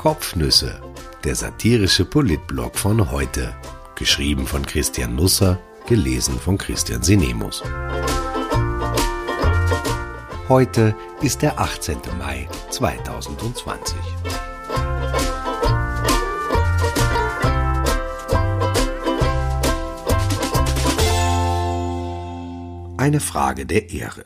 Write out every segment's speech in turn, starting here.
Kopfnüsse, der satirische Politblog von heute. Geschrieben von Christian Nusser, gelesen von Christian Sinemus. Heute ist der 18. Mai 2020. Eine Frage der Ehre.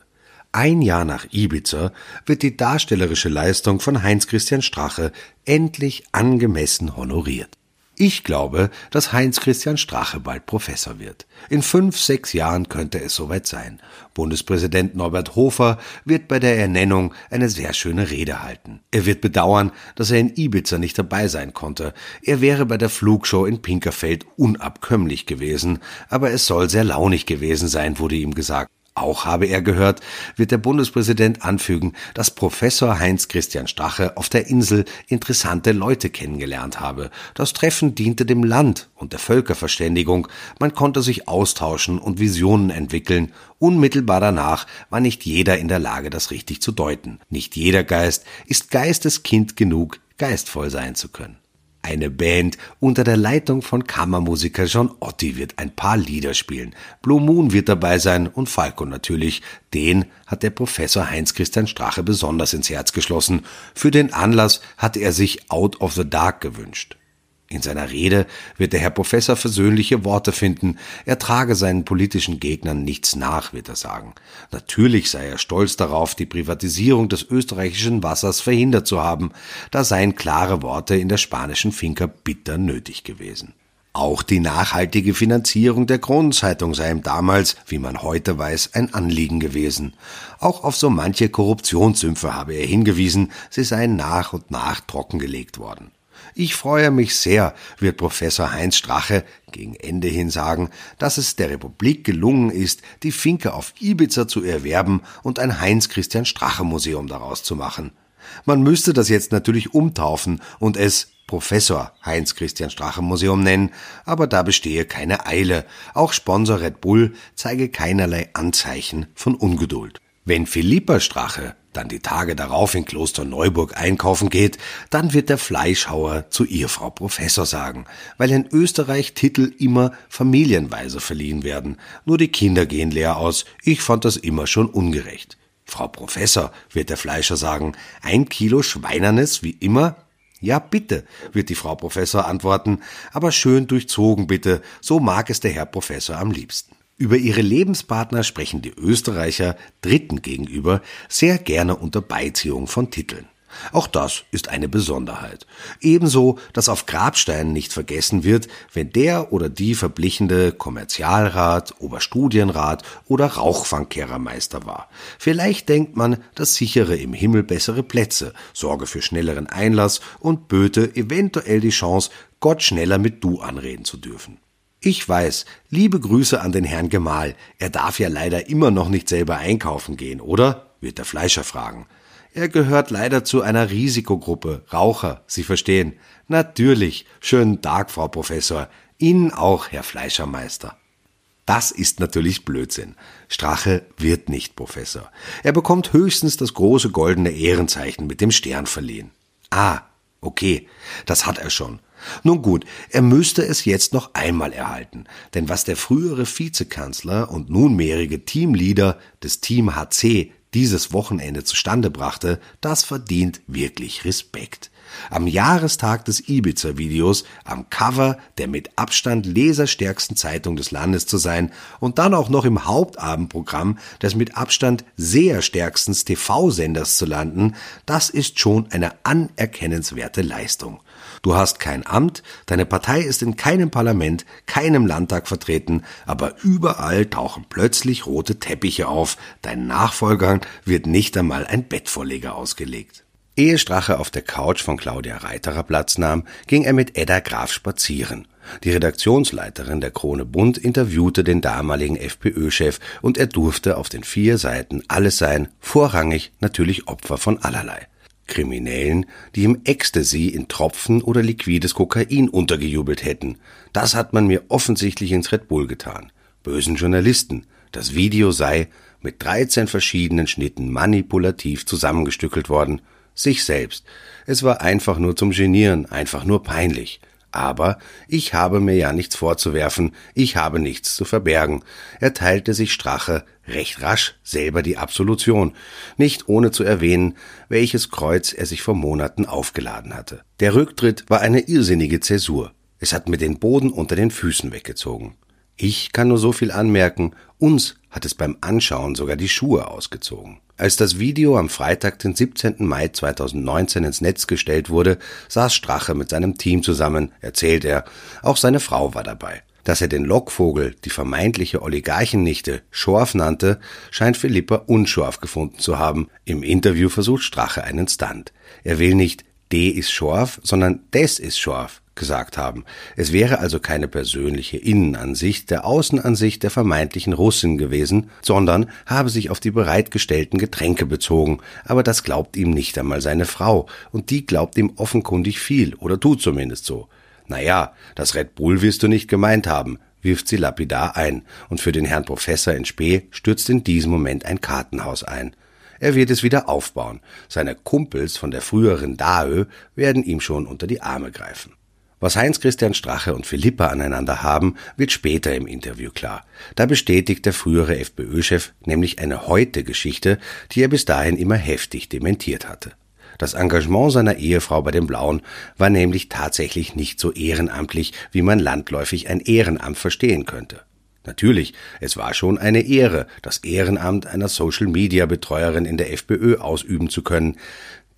Ein Jahr nach Ibiza wird die darstellerische Leistung von Heinz Christian Strache endlich angemessen honoriert. Ich glaube, dass Heinz Christian Strache bald Professor wird. In fünf, sechs Jahren könnte es soweit sein. Bundespräsident Norbert Hofer wird bei der Ernennung eine sehr schöne Rede halten. Er wird bedauern, dass er in Ibiza nicht dabei sein konnte. Er wäre bei der Flugshow in Pinkerfeld unabkömmlich gewesen, aber es soll sehr launig gewesen sein, wurde ihm gesagt. Auch habe er gehört, wird der Bundespräsident anfügen, dass Professor Heinz Christian Strache auf der Insel interessante Leute kennengelernt habe. Das Treffen diente dem Land und der Völkerverständigung. Man konnte sich austauschen und Visionen entwickeln. Unmittelbar danach war nicht jeder in der Lage, das richtig zu deuten. Nicht jeder Geist ist Geisteskind genug, geistvoll sein zu können. Eine Band unter der Leitung von Kammermusiker John Otti wird ein paar Lieder spielen. Blue Moon wird dabei sein und Falco natürlich. Den hat der Professor Heinz Christian Strache besonders ins Herz geschlossen. Für den Anlass hatte er sich Out of the Dark gewünscht. In seiner Rede wird der Herr Professor versöhnliche Worte finden. Er trage seinen politischen Gegnern nichts nach, wird er sagen. Natürlich sei er stolz darauf, die Privatisierung des österreichischen Wassers verhindert zu haben. Da seien klare Worte in der spanischen Finca bitter nötig gewesen. Auch die nachhaltige Finanzierung der Kronenzeitung sei ihm damals, wie man heute weiß, ein Anliegen gewesen. Auch auf so manche Korruptionssümpfe habe er hingewiesen, sie seien nach und nach trockengelegt worden. Ich freue mich sehr, wird Professor Heinz Strache gegen Ende hin sagen, dass es der Republik gelungen ist, die Finke auf Ibiza zu erwerben und ein Heinz Christian Strache Museum daraus zu machen. Man müsste das jetzt natürlich umtaufen und es Professor Heinz Christian Strache Museum nennen, aber da bestehe keine Eile. Auch Sponsor Red Bull zeige keinerlei Anzeichen von Ungeduld. Wenn Philippa Strache dann die Tage darauf in Kloster Neuburg einkaufen geht, dann wird der Fleischhauer zu ihr Frau Professor sagen, weil in Österreich Titel immer familienweise verliehen werden. Nur die Kinder gehen leer aus. Ich fand das immer schon ungerecht. Frau Professor, wird der Fleischer sagen, ein Kilo Schweinernes wie immer? Ja, bitte, wird die Frau Professor antworten, aber schön durchzogen bitte, so mag es der Herr Professor am liebsten. Über ihre Lebenspartner sprechen die Österreicher Dritten gegenüber sehr gerne unter Beiziehung von Titeln. Auch das ist eine Besonderheit. Ebenso, dass auf Grabsteinen nicht vergessen wird, wenn der oder die verblichene Kommerzialrat, Oberstudienrat oder Rauchfangkehrermeister war. Vielleicht denkt man, das sichere im Himmel bessere Plätze, sorge für schnelleren Einlass und böte eventuell die Chance, Gott schneller mit Du anreden zu dürfen. Ich weiß, liebe Grüße an den Herrn Gemahl. Er darf ja leider immer noch nicht selber einkaufen gehen, oder? wird der Fleischer fragen. Er gehört leider zu einer Risikogruppe, Raucher, Sie verstehen. Natürlich. Schönen Tag, Frau Professor. Ihnen auch, Herr Fleischermeister. Das ist natürlich Blödsinn. Strache wird nicht Professor. Er bekommt höchstens das große goldene Ehrenzeichen mit dem Stern verliehen. Ah, okay, das hat er schon. Nun gut, er müsste es jetzt noch einmal erhalten, denn was der frühere Vizekanzler und nunmehrige Teamleader des Team HC dieses Wochenende zustande brachte, das verdient wirklich Respekt. Am Jahrestag des Ibiza-Videos am Cover der mit Abstand leserstärksten Zeitung des Landes zu sein und dann auch noch im Hauptabendprogramm des mit Abstand sehr stärksten TV-Senders zu landen, das ist schon eine anerkennenswerte Leistung. Du hast kein Amt, deine Partei ist in keinem Parlament, keinem Landtag vertreten, aber überall tauchen plötzlich rote Teppiche auf, deinen Nachfolgern wird nicht einmal ein Bettvorleger ausgelegt. Ehe Strache auf der Couch von Claudia Reiterer Platz nahm, ging er mit Edda Graf spazieren. Die Redaktionsleiterin der Krone Bund interviewte den damaligen FPÖ-Chef und er durfte auf den vier Seiten alles sein, vorrangig natürlich Opfer von allerlei. Kriminellen, die im Ecstasy in Tropfen oder liquides Kokain untergejubelt hätten. Das hat man mir offensichtlich ins Red Bull getan. Bösen Journalisten. Das Video sei mit 13 verschiedenen Schnitten manipulativ zusammengestückelt worden. sich selbst. Es war einfach nur zum Genieren, einfach nur peinlich. Aber ich habe mir ja nichts vorzuwerfen, ich habe nichts zu verbergen. erteilte sich Strache recht rasch selber die Absolution, nicht ohne zu erwähnen, welches Kreuz er sich vor Monaten aufgeladen hatte. Der Rücktritt war eine irrsinnige Zäsur. Es hat mir den Boden unter den Füßen weggezogen. Ich kann nur so viel anmerken, uns hat es beim Anschauen sogar die Schuhe ausgezogen. Als das Video am Freitag, den 17. Mai 2019 ins Netz gestellt wurde, saß Strache mit seinem Team zusammen, erzählt er. Auch seine Frau war dabei. Dass er den Lockvogel, die vermeintliche Oligarchennichte, Schorf nannte, scheint Philippa unschorf gefunden zu haben. Im Interview versucht Strache einen Stunt. Er will nicht D ist Schorf, sondern des ist Schorf gesagt haben. Es wäre also keine persönliche Innenansicht der Außenansicht der vermeintlichen Russin gewesen, sondern habe sich auf die bereitgestellten Getränke bezogen, aber das glaubt ihm nicht einmal seine Frau, und die glaubt ihm offenkundig viel, oder tut zumindest so. Naja, das Red Bull wirst du nicht gemeint haben, wirft sie lapidar ein, und für den Herrn Professor in Spee stürzt in diesem Moment ein Kartenhaus ein. Er wird es wieder aufbauen. Seine Kumpels von der früheren Daö werden ihm schon unter die Arme greifen. Was Heinz Christian Strache und Philippa aneinander haben, wird später im Interview klar. Da bestätigt der frühere FPÖ-Chef nämlich eine Heute-Geschichte, die er bis dahin immer heftig dementiert hatte. Das Engagement seiner Ehefrau bei den Blauen war nämlich tatsächlich nicht so ehrenamtlich, wie man landläufig ein Ehrenamt verstehen könnte. Natürlich, es war schon eine Ehre, das Ehrenamt einer Social-Media-Betreuerin in der FPÖ ausüben zu können.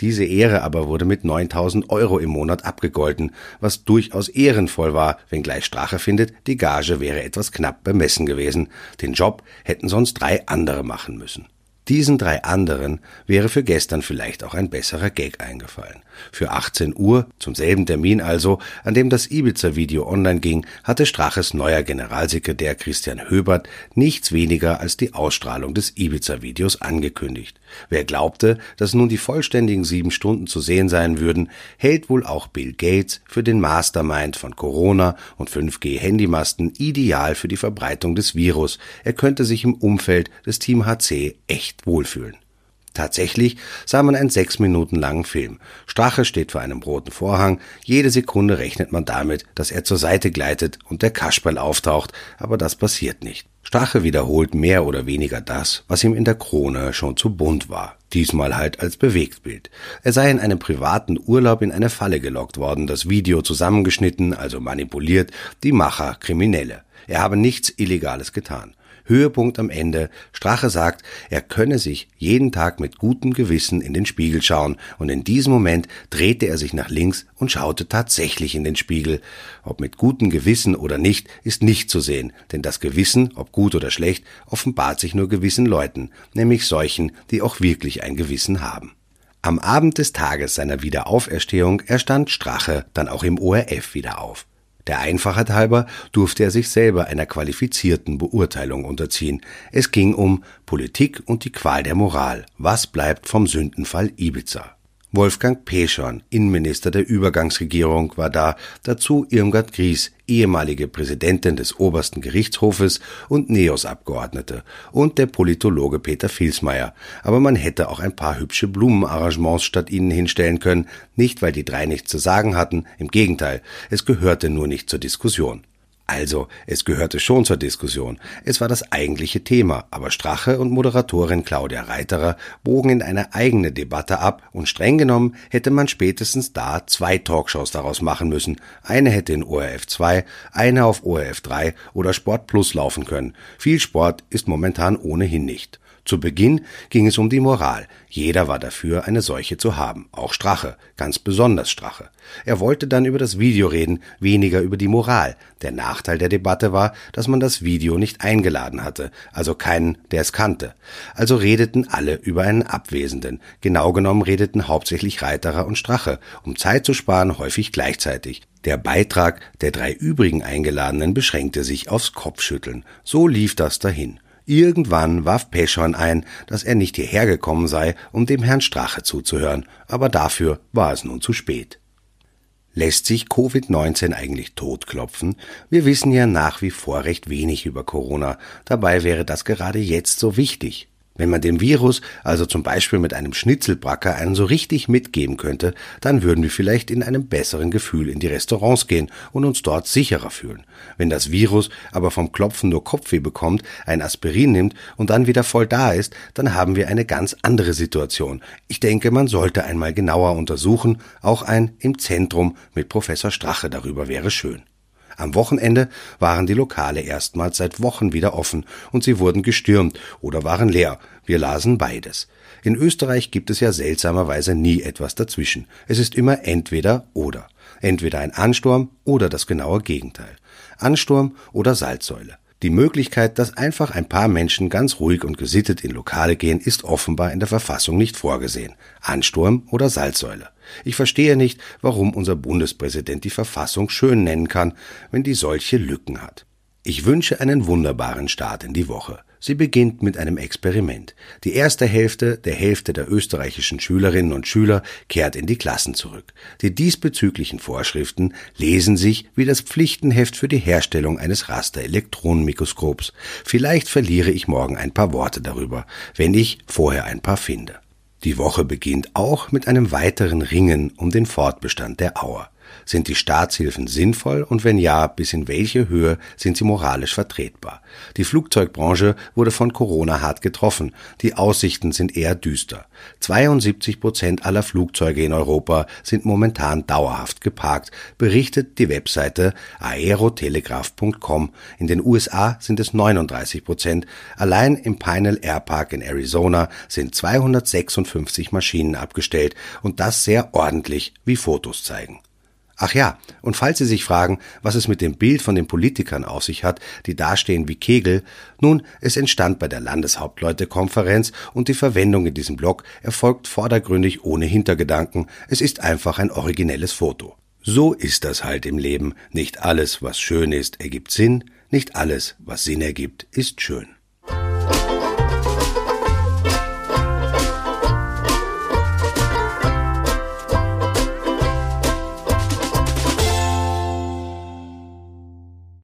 Diese Ehre aber wurde mit 9000 Euro im Monat abgegolten, was durchaus ehrenvoll war, wenngleich Strache findet, die Gage wäre etwas knapp bemessen gewesen. Den Job hätten sonst drei andere machen müssen. Diesen drei anderen wäre für gestern vielleicht auch ein besserer Gag eingefallen. Für 18 Uhr, zum selben Termin also, an dem das Ibiza-Video online ging, hatte Straches neuer Generalsekretär Christian Höbert nichts weniger als die Ausstrahlung des Ibiza-Videos angekündigt. Wer glaubte, dass nun die vollständigen sieben Stunden zu sehen sein würden, hält wohl auch Bill Gates für den Mastermind von Corona und 5G-Handymasten ideal für die Verbreitung des Virus. Er könnte sich im Umfeld des Team HC echt wohlfühlen. Tatsächlich sah man einen sechs Minuten langen Film. Strache steht vor einem roten Vorhang. Jede Sekunde rechnet man damit, dass er zur Seite gleitet und der Kasperl auftaucht, aber das passiert nicht. Strache wiederholt mehr oder weniger das, was ihm in der Krone schon zu bunt war. Diesmal halt als Bewegtbild. Er sei in einem privaten Urlaub in eine Falle gelockt worden, das Video zusammengeschnitten, also manipuliert, die Macher Kriminelle. Er habe nichts Illegales getan. Höhepunkt am Ende. Strache sagt, er könne sich jeden Tag mit gutem Gewissen in den Spiegel schauen, und in diesem Moment drehte er sich nach links und schaute tatsächlich in den Spiegel. Ob mit gutem Gewissen oder nicht, ist nicht zu sehen, denn das Gewissen, ob gut oder schlecht, offenbart sich nur gewissen Leuten, nämlich solchen, die auch wirklich ein Gewissen haben. Am Abend des Tages seiner Wiederauferstehung erstand Strache dann auch im ORF wieder auf. Der Einfachheit halber durfte er sich selber einer qualifizierten Beurteilung unterziehen. Es ging um Politik und die Qual der Moral. Was bleibt vom Sündenfall Ibiza? Wolfgang Peschorn, Innenminister der Übergangsregierung, war da, dazu Irmgard Gries, ehemalige Präsidentin des obersten Gerichtshofes und NEOS-Abgeordnete, und der Politologe Peter Filsmeier. Aber man hätte auch ein paar hübsche Blumenarrangements statt ihnen hinstellen können, nicht weil die drei nichts zu sagen hatten, im Gegenteil, es gehörte nur nicht zur Diskussion. Also, es gehörte schon zur Diskussion. Es war das eigentliche Thema, aber Strache und Moderatorin Claudia Reiterer bogen in eine eigene Debatte ab und streng genommen hätte man spätestens da zwei Talkshows daraus machen müssen. Eine hätte in ORF 2, eine auf ORF 3 oder Sport Plus laufen können. Viel Sport ist momentan ohnehin nicht. Zu Beginn ging es um die Moral. Jeder war dafür, eine solche zu haben. Auch Strache, ganz besonders Strache. Er wollte dann über das Video reden, weniger über die Moral. Der Nachteil der Debatte war, dass man das Video nicht eingeladen hatte, also keinen, der es kannte. Also redeten alle über einen Abwesenden. Genau genommen redeten hauptsächlich Reiterer und Strache, um Zeit zu sparen, häufig gleichzeitig. Der Beitrag der drei übrigen Eingeladenen beschränkte sich aufs Kopfschütteln. So lief das dahin. Irgendwann warf Peschorn ein, dass er nicht hierher gekommen sei, um dem Herrn Strache zuzuhören, aber dafür war es nun zu spät. Lässt sich Covid-19 eigentlich totklopfen? Wir wissen ja nach wie vor recht wenig über Corona, dabei wäre das gerade jetzt so wichtig. Wenn man dem Virus also zum Beispiel mit einem Schnitzelbracker einen so richtig mitgeben könnte, dann würden wir vielleicht in einem besseren Gefühl in die Restaurants gehen und uns dort sicherer fühlen. Wenn das Virus aber vom Klopfen nur Kopfweh bekommt, ein Aspirin nimmt und dann wieder voll da ist, dann haben wir eine ganz andere Situation. Ich denke, man sollte einmal genauer untersuchen, auch ein im Zentrum mit Professor Strache darüber wäre schön. Am Wochenende waren die Lokale erstmals seit Wochen wieder offen und sie wurden gestürmt oder waren leer. Wir lasen beides. In Österreich gibt es ja seltsamerweise nie etwas dazwischen. Es ist immer entweder oder. Entweder ein Ansturm oder das genaue Gegenteil. Ansturm oder Salzsäule. Die Möglichkeit, dass einfach ein paar Menschen ganz ruhig und gesittet in Lokale gehen, ist offenbar in der Verfassung nicht vorgesehen. Ansturm oder Salzsäule. Ich verstehe nicht, warum unser Bundespräsident die Verfassung schön nennen kann, wenn die solche Lücken hat. Ich wünsche einen wunderbaren Start in die Woche. Sie beginnt mit einem Experiment. Die erste Hälfte der Hälfte der österreichischen Schülerinnen und Schüler kehrt in die Klassen zurück. Die diesbezüglichen Vorschriften lesen sich wie das Pflichtenheft für die Herstellung eines Rasterelektronenmikroskops. Vielleicht verliere ich morgen ein paar Worte darüber, wenn ich vorher ein paar finde. Die Woche beginnt auch mit einem weiteren Ringen um den Fortbestand der Auer. Sind die Staatshilfen sinnvoll und wenn ja, bis in welche Höhe sind sie moralisch vertretbar? Die Flugzeugbranche wurde von Corona hart getroffen. Die Aussichten sind eher düster. 72 Prozent aller Flugzeuge in Europa sind momentan dauerhaft geparkt, berichtet die Webseite aerotelegraph.com. In den USA sind es 39 Prozent. Allein im Pinal Air Park in Arizona sind 256 Maschinen abgestellt und das sehr ordentlich, wie Fotos zeigen. Ach ja, und falls Sie sich fragen, was es mit dem Bild von den Politikern auf sich hat, die dastehen wie Kegel, nun, es entstand bei der Landeshauptleutekonferenz und die Verwendung in diesem Blog erfolgt vordergründig ohne Hintergedanken, es ist einfach ein originelles Foto. So ist das halt im Leben, nicht alles, was schön ist, ergibt Sinn, nicht alles, was Sinn ergibt, ist schön.